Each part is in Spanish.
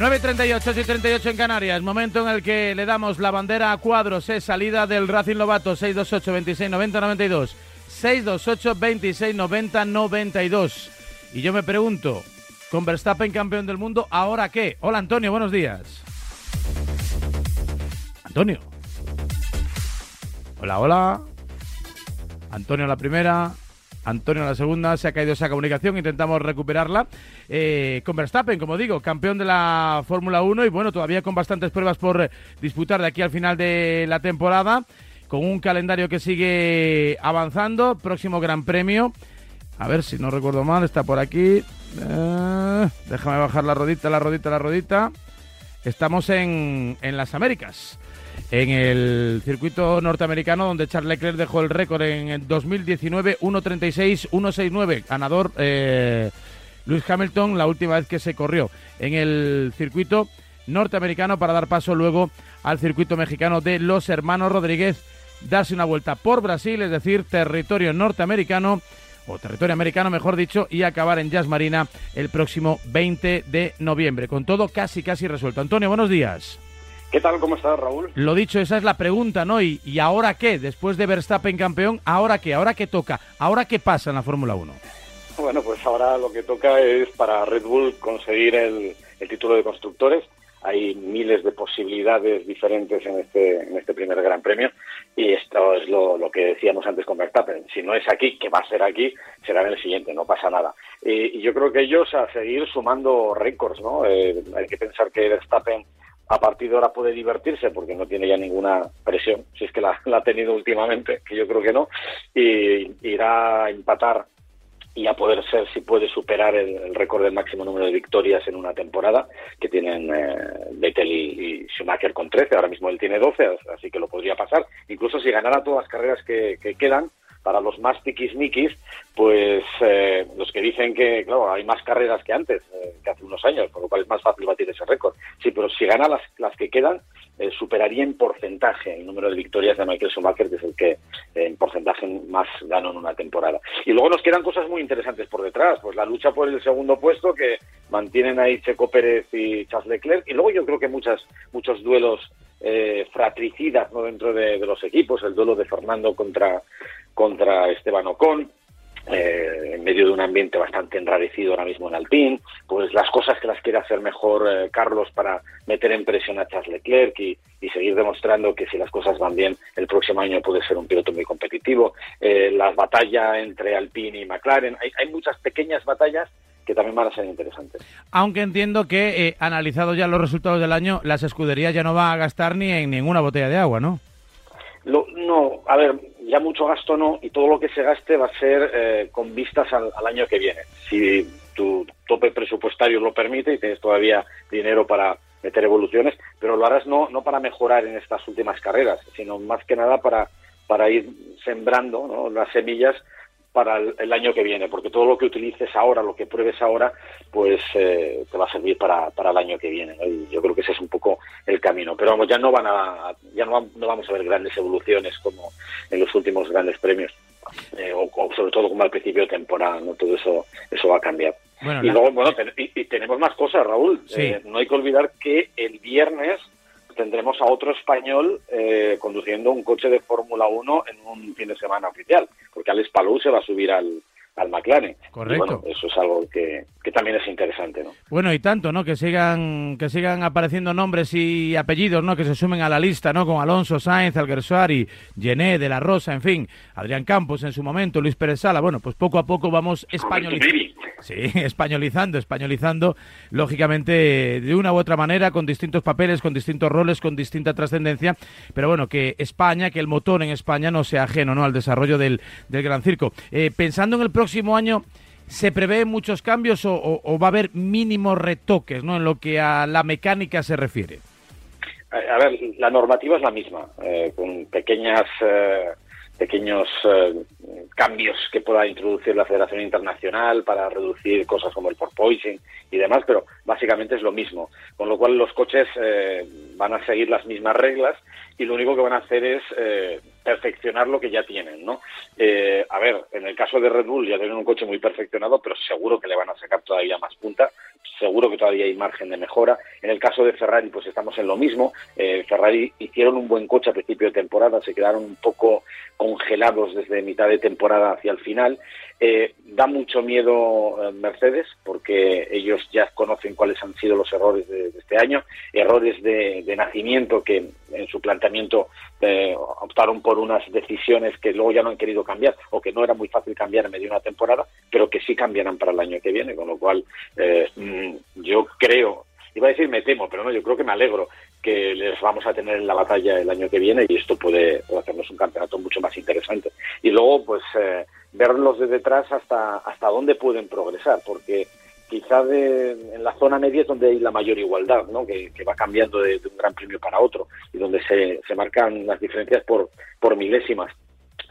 9.38 y 38 en Canarias, momento en el que le damos la bandera a cuadros, es salida del Racing Lobato 628 26 90 92 628 26 90 92 y yo me pregunto, con Verstappen campeón del mundo, ¿ahora qué? Hola Antonio, buenos días. Antonio. Hola, hola. Antonio la primera. Antonio la segunda, se ha caído esa comunicación, intentamos recuperarla. Eh, con Verstappen, como digo, campeón de la Fórmula 1 y bueno, todavía con bastantes pruebas por eh, disputar de aquí al final de la temporada, con un calendario que sigue avanzando, próximo Gran Premio. A ver si no recuerdo mal, está por aquí. Eh, déjame bajar la rodita, la rodita, la rodita. Estamos en, en las Américas en el circuito norteamericano donde Charles Leclerc dejó el récord en 2019 1.36-169 ganador eh, Lewis Hamilton la última vez que se corrió en el circuito norteamericano para dar paso luego al circuito mexicano de los hermanos Rodríguez. Darse una vuelta por Brasil es decir territorio norteamericano o territorio americano mejor dicho y acabar en Jazz Marina el próximo 20 de noviembre. Con todo casi casi resuelto. Antonio buenos días ¿Qué tal? ¿Cómo estás, Raúl? Lo dicho, esa es la pregunta, ¿no? ¿Y, ahora qué? Después de Verstappen campeón, ¿ahora qué? ¿Ahora qué toca? ¿Ahora qué pasa en la Fórmula 1? Bueno, pues ahora lo que toca es para Red Bull conseguir el, título de constructores. Hay miles de posibilidades diferentes en este, en este primer Gran Premio y esto es lo, que decíamos antes con Verstappen. Si no es aquí, que va a ser aquí, será en el siguiente, no pasa nada. Y, yo creo que ellos a seguir sumando récords, ¿no? Eh, hay que pensar que Verstappen a partir de ahora puede divertirse porque no tiene ya ninguna presión, si es que la, ha tenido últimamente, que yo creo que no, y irá a empatar y a poder ser si puede superar el, récord del máximo número de victorias en una temporada que tienen eh, Vettel y, Schumacher con 13, ahora mismo él tiene 12, así que lo podría pasar, incluso si ganara todas las carreras que quedan, para los más tiquismiquis, pues eh, los que dicen que, claro, hay más carreras que antes, eh, que hace unos años, por lo cual es más fácil batir ese récord. Sí, pero si gana las, las que quedan, eh, superaría en porcentaje el número de victorias de Michael Schumacher, que es el que en porcentaje más ganó en una temporada. Y luego nos quedan cosas muy interesantes por detrás, pues la lucha por el segundo puesto que mantienen ahí Checo Pérez y Charles Leclerc, y luego yo creo que muchas, muchos duelos fratricidas ¿no? dentro de, de, los equipos, el duelo de Fernando contra, contra Esteban Ocon, eh, en medio de un ambiente bastante enrarecido ahora mismo en Alpine, pues las cosas que las quiere hacer mejor eh, Carlos para meter en presión a Charles Leclerc y, seguir demostrando que si las cosas van bien el próximo año puede ser un piloto muy competitivo, eh, las batallas entre Alpine y McLaren, hay, hay, muchas pequeñas batallas que también van a ser interesantes. Aunque entiendo que, eh, analizado ya los resultados del año, las escuderías ya no van a gastar ni en ninguna botella de agua, ¿no? no, a ver, ya mucho gasto no, y todo lo que se gaste va a ser eh, con vistas al, año que viene. Si tu tope presupuestario lo permite y tienes todavía dinero para meter evoluciones, pero lo harás no, no para mejorar en estas últimas carreras, sino más que nada para, para ir sembrando las semillas para el, año que viene, porque todo lo que utilices ahora, lo que pruebes ahora, pues eh, te va a servir para, para el año que viene. Y yo creo que ese es un poco el camino. Pero vamos, ya no van a, ya no, vamos a ver grandes evoluciones como en los últimos grandes premios, eh, o, sobre todo como al principio de temporada, ¿no? Todo eso, eso va a cambiar. y luego, bueno, y, tenemos más cosas, Raúl. Eh, no hay que olvidar que el viernes tendremos a otro español eh, conduciendo un coche de Fórmula 1 en un fin de semana oficial, porque Alex Palou se va a subir al, al McLaren. Correcto. eso es algo que, que, también es interesante, ¿no? Bueno, y tanto, ¿no? Que sigan que sigan apareciendo nombres y apellidos, ¿no? Que se sumen a la lista, ¿no? Con Alonso Sainz, Alguersuari, Gené, De La Rosa, en fin, Adrián Campos en su momento, Luis Pérez Sala. Bueno, pues poco a poco vamos españolizando. Sí, españolizando, españolizando, lógicamente de una u otra manera, con distintos papeles, con distintos roles, con distinta trascendencia, pero bueno, que España, que el motor en España no sea ajeno, ¿no? Al desarrollo del, del Gran Circo. Eh, pensando en el próximo año, ¿se prevé muchos cambios o, va a haber mínimos retoques ¿no? en lo que a la mecánica se refiere? A ver, la normativa es la misma, eh, con pequeñas, eh, pequeños cambios que pueda introducir la Federación Internacional para reducir cosas como el porpoising y demás, pero básicamente es lo mismo. Con lo cual los coches van a seguir las mismas reglas y lo único que van a hacer es perfeccionar lo que ya tienen, ¿no? Eh, a ver, en el caso de Red Bull ya tienen un coche muy perfeccionado, pero seguro que le van a sacar todavía más punta. seguro que todavía hay margen de mejora. En el caso de Ferrari, pues estamos en lo mismo. Eh, Ferrari hicieron un buen coche a principio de temporada, se quedaron un poco congelados desde mitad de temporada hacia el final. Eh, da mucho miedo Mercedes porque ellos ya conocen cuáles han sido los errores de, este año, errores de, nacimiento que en su planteamiento optaron por unas decisiones que luego ya no han querido cambiar o que no era muy fácil cambiar en medio de una temporada, pero que sí cambiarán para el año que viene, con lo cual mm, yo creo, iba a decir me temo, pero no, yo creo que me alegro que les vamos a tener en la batalla el año que viene y esto puede, hacernos un campeonato mucho más interesante. Y luego, pues, eh, verlos de detrás hasta, hasta dónde pueden progresar, porque quizá en la zona media es donde hay la mayor igualdad, ¿no? que, va cambiando de, de, un gran premio para otro y donde se, se marcan las diferencias por, por milésimas.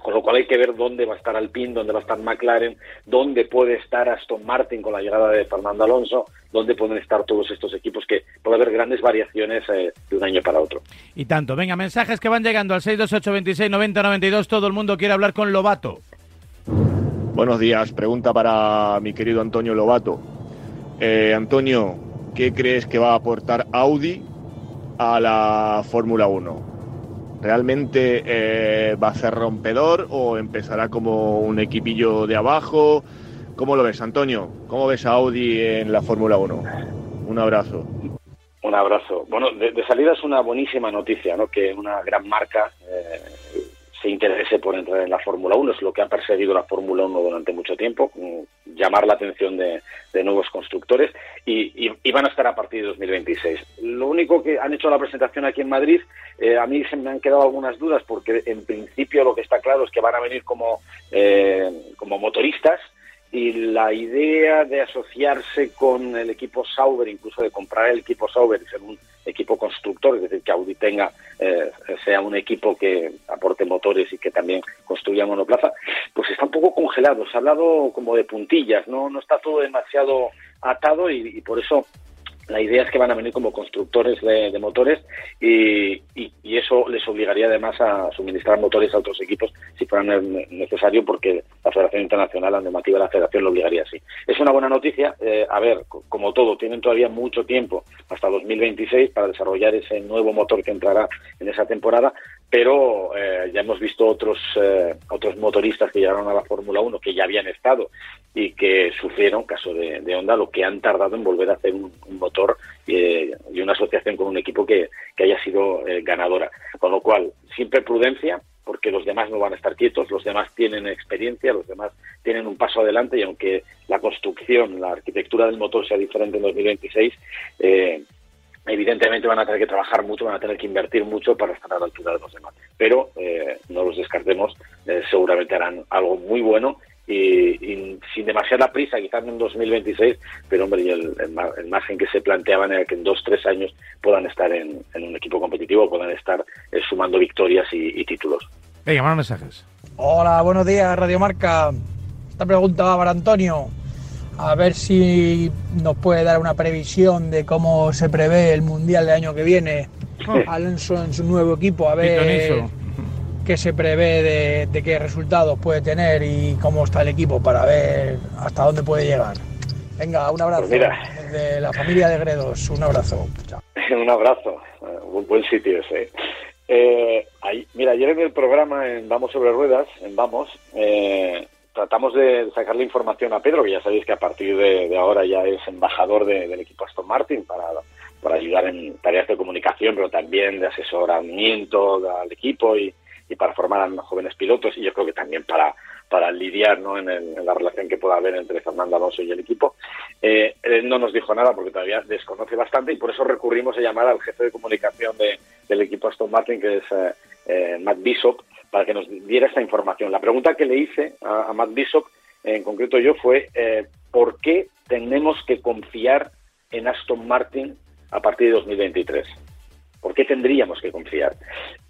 Con lo cual hay que ver dónde va a estar Alpine, dónde va a estar McLaren, dónde puede estar Aston Martin con la llegada de Fernando Alonso, dónde pueden estar todos estos equipos que puede haber grandes variaciones eh, de un año para otro. Y tanto. Venga, mensajes que van llegando al 628 26 90 92. Todo el mundo quiere hablar con Lobato. Buenos días. Pregunta para mi querido Antonio Lobato. Eh, Antonio, ¿qué crees que va a aportar Audi a la Fórmula 1? ¿Realmente eh, va a ser rompedor o empezará como un equipillo de abajo? ¿Cómo lo ves, Antonio? ¿Cómo ves a Audi en la Fórmula 1? Un abrazo. Un abrazo. Bueno, de, salida es una buenísima noticia, ¿no? Que una gran marca eh, se interese por entrar en la Fórmula 1. Es lo que ha perseguido la Fórmula 1 durante mucho tiempo, llamar la atención de, nuevos constructores y, van a estar a partir de 2026. Lo único que han hecho la presentación aquí en Madrid, eh, a mí se me han quedado algunas dudas porque en principio lo que está claro es que van a venir como, eh, como motoristas y la idea de asociarse con el equipo Sauber, incluso de comprar el equipo Sauber y ser equipo constructor, es decir, que Audi tenga, eh, sea un equipo que aporte motores y que también construya monoplaza, pues está un poco congelado. Se ha hablado como de puntillas, no, no está todo demasiado atado y por eso la idea es que van a venir como constructores de, motores y, eso les obligaría además a suministrar motores a otros equipos si fuera necesario porque la Federación Internacional, la normativa de la Federación lo obligaría así. Es una buena noticia. Eh, a ver, como todo, tienen todavía mucho tiempo hasta 2026 para desarrollar ese nuevo motor que entrará en esa temporada, pero eh, ya hemos visto otros eh, otros motoristas que llegaron a la Fórmula 1 que ya habían estado y que sufrieron, caso de, de Honda, lo que han tardado en volver a hacer un, motor eh, y una asociación con un equipo que, que haya sido ganadora. Con lo cual, siempre prudencia, porque los demás no van a estar quietos, los demás tienen experiencia, los demás tienen un paso adelante y aunque la construcción, la arquitectura del motor sea diferente en 2026, eh, evidentemente van a tener que trabajar mucho, van a tener que invertir mucho para estar a la altura de los demás. Pero eh, no los descartemos, eh, seguramente harán algo muy bueno y, sin demasiada prisa, quizás en 2026, pero hombre, el, el, margen que se planteaban era que en dos, tres años puedan estar en, un equipo competitivo, puedan estar eh, sumando victorias y, títulos. Venga, más mensajes. Hola, buenos días, Radio Marca. Esta pregunta va para Antonio a ver si nos puede dar una previsión de cómo se prevé el Mundial del año que viene. Alonso en su nuevo equipo, a ver qué se prevé de, qué resultados puede tener y cómo está el equipo para ver hasta dónde puede llegar. Venga, un abrazo pues de la familia de Gredos, un abrazo. un abrazo, un buen sitio ese. Eh, mira, ayer en el programa en Vamos sobre Ruedas, en Vamos, eh, tratamos de sacarle información a Pedro, que ya sabéis que a partir de, ahora ya es embajador del equipo Aston Martin para, para ayudar en tareas de comunicación, pero también de asesoramiento al equipo y, para formar a jóvenes pilotos y yo creo que también para, para lidiar ¿no? en, la relación que pueda haber entre Fernando Alonso y el equipo. Eh, él no nos dijo nada porque todavía desconoce bastante y por eso recurrimos a llamar al jefe de comunicación del equipo Aston Martin, que es eh, eh, Matt Bishop, para que nos diera esta información. La pregunta que le hice a, Matt Bishop, en concreto yo, fue ¿por qué tenemos que confiar en Aston Martin a partir de 2023? ¿Por qué tendríamos que confiar?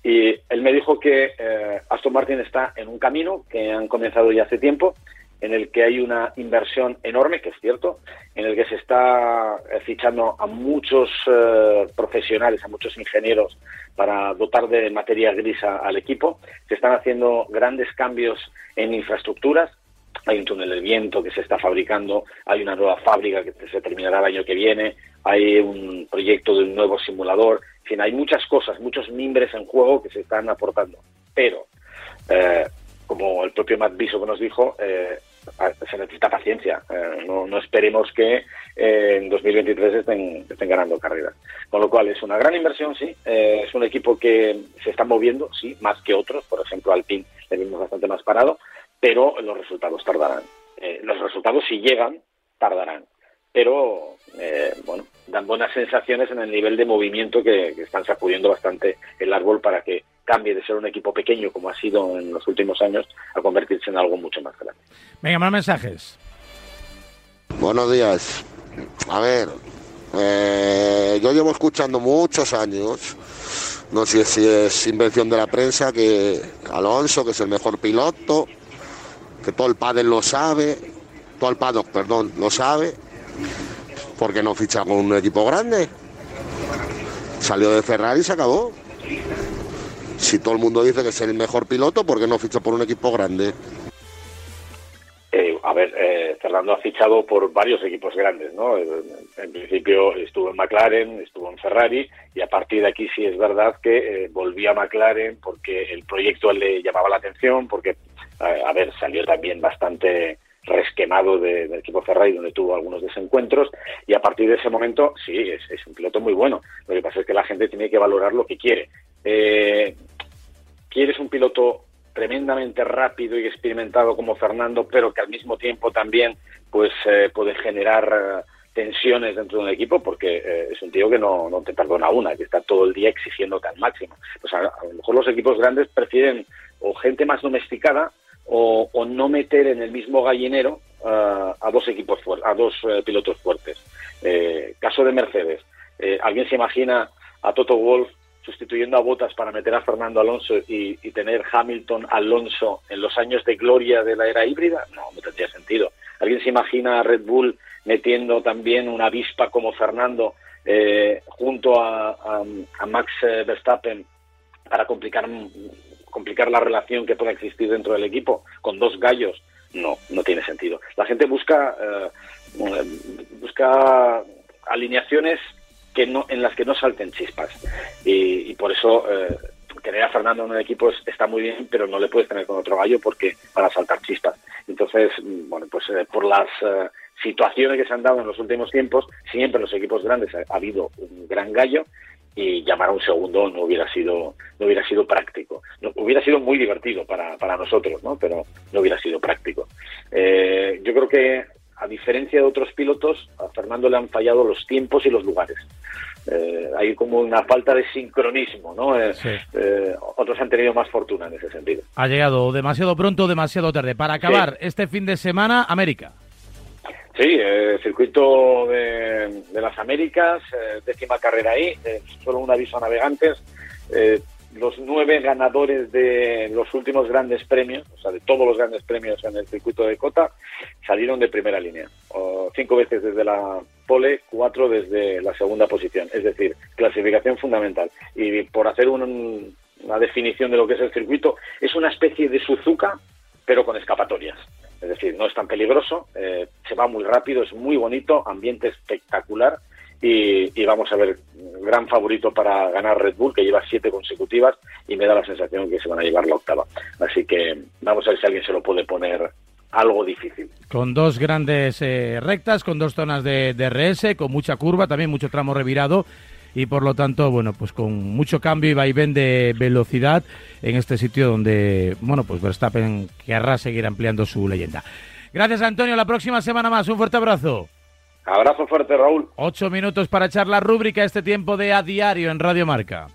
Y él me dijo que eh, Aston Martin está en un camino que han comenzado ya hace tiempo, en el que hay una inversión enorme, que es cierto, en el que se está eh, fichando a muchos eh, profesionales, a muchos ingenieros para dotar de materia gris al equipo. Se están haciendo grandes cambios en infraestructuras, hay un túnel de viento que se está fabricando, hay una nueva fábrica que se terminará el año que viene, hay un proyecto de un nuevo simulador, en fin, hay muchas cosas, muchos mimbres en juego que se están aportando. Pero, eh, como el propio Matt Bishop nos dijo, eh, se necesita paciencia. Eh, no, esperemos que en 2023 estén, estén, ganando carreras. Con lo cual es una gran inversión, sí. es un equipo que se está moviendo, sí, más que otros. Por ejemplo, Alpine le vimos bastante más parado pero los resultados tardarán. Eh, los resultados, si llegan, tardarán. Pero, eh, bueno, dan buenas sensaciones en el nivel de movimiento que, están sacudiendo bastante el árbol para que cambie de ser un equipo pequeño, como ha sido en los últimos años, a convertirse en algo mucho más grande. Venga, más mensajes. Buenos días. A ver, eh, yo llevo escuchando muchos años, no sé si es invención de la prensa, que Alonso, que es el mejor piloto, que todo el padre lo sabe, todo el paddock, perdón, lo sabe, porque no ficha con un equipo grande. Salió de Ferrari y se acabó. Si todo el mundo dice que es el mejor piloto, ¿por qué no ficha por un equipo grande? Eh, a ver, eh, Fernando ha fichado por varios equipos grandes, ¿no? En principio estuvo en McLaren, estuvo en Ferrari y a partir de aquí sí es verdad que eh, volvió a McLaren porque el proyecto le llamaba la atención, porque a, ver, salió también bastante resquemado del equipo Ferrari, donde tuvo algunos desencuentros, y a partir de ese momento, sí, es, un piloto muy bueno. Lo que pasa es que la gente tiene que valorar lo que quiere. Eh, ¿Quieres un piloto tremendamente rápido y experimentado como Fernando, pero que al mismo tiempo también pues eh, puede generar eh, tensiones dentro de un equipo porque es un tío que no, no, te perdona una, que está todo el día exigiendo al máximo. Pues a, lo mejor los equipos grandes prefieren o gente más domesticada o, no meter en el mismo gallinero uh, a dos equipos a dos uh, pilotos fuertes. Eh, caso de Mercedes, eh, ¿alguien se imagina a Toto Wolf sustituyendo a Bottas para meter a Fernando Alonso y, y, tener Hamilton Alonso en los años de gloria de la era híbrida? No, no tendría sentido. ¿Alguien se imagina a Red Bull metiendo también una avispa como Fernando eh, junto a, a, a Max Verstappen para complicar complicar la relación que pueda existir dentro del equipo con dos gallos, no, no tiene sentido. La gente busca, eh, busca alineaciones que no, en las que no salten chispas. Y, por eso eh, tener a Fernando en un equipo está muy bien, pero no le puedes tener con otro gallo porque para saltar chispas. Entonces, bueno, pues eh, por las situaciones que se han dado en los últimos tiempos, siempre en los equipos grandes ha habido un gran gallo y llamar a un segundo no hubiera sido no hubiera sido práctico. No, hubiera sido muy divertido para, para nosotros no pero no hubiera sido práctico. Eh, yo creo que a diferencia de otros pilotos a Fernando le han fallado los tiempos y los lugares. Eh, hay como una falta de sincronismo no eh, otros han tenido más fortuna en ese sentido. Ha llegado demasiado pronto demasiado tarde. Para acabar este fin de semana América Sí, eh, circuito de, las Américas, eh, décima carrera ahí, eh, solo un aviso a navegantes. los nueve ganadores de los últimos grandes premios, o sea, de todos los grandes premios en el circuito de Cota, salieron de primera línea. cinco veces desde la pole, cuatro desde la segunda posición. Es decir, clasificación fundamental. Y por hacer una definición de lo que es el circuito, es una especie de Suzuka, pero con escapatorias. Es decir, no es tan peligroso, eh, se va muy rápido, es muy bonito, ambiente espectacular y, vamos a ver, gran favorito para ganar Red Bull, que lleva siete consecutivas y me da la sensación que se van a llevar la octava. Así que vamos a ver si alguien se lo puede poner algo difícil. Con dos grandes eh, rectas, con dos zonas de, de RS, con mucha curva, también mucho tramo revirado y por lo tanto, bueno, pues con mucho cambio y vaivén de velocidad en este sitio donde, bueno, pues Verstappen querrá seguir ampliando su leyenda. Gracias, Antonio. La próxima semana más. Un fuerte abrazo. Abrazo fuerte, Raúl. Ocho minutos para echar la rúbrica este tiempo de a diario en Radio Marca.